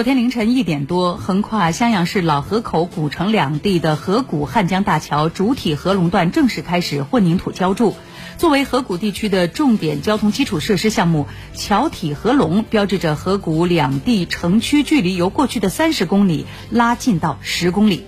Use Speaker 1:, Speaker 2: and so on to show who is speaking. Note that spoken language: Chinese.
Speaker 1: 昨天凌晨一点多横跨襄阳市老河口古城两地的河谷汉江大桥主体合龙段正式开始混凝土浇筑。作为河谷地区的重点交通基础设施项目桥体合龙标志着河谷两地城区距离由过去的三十公里拉近到十公里。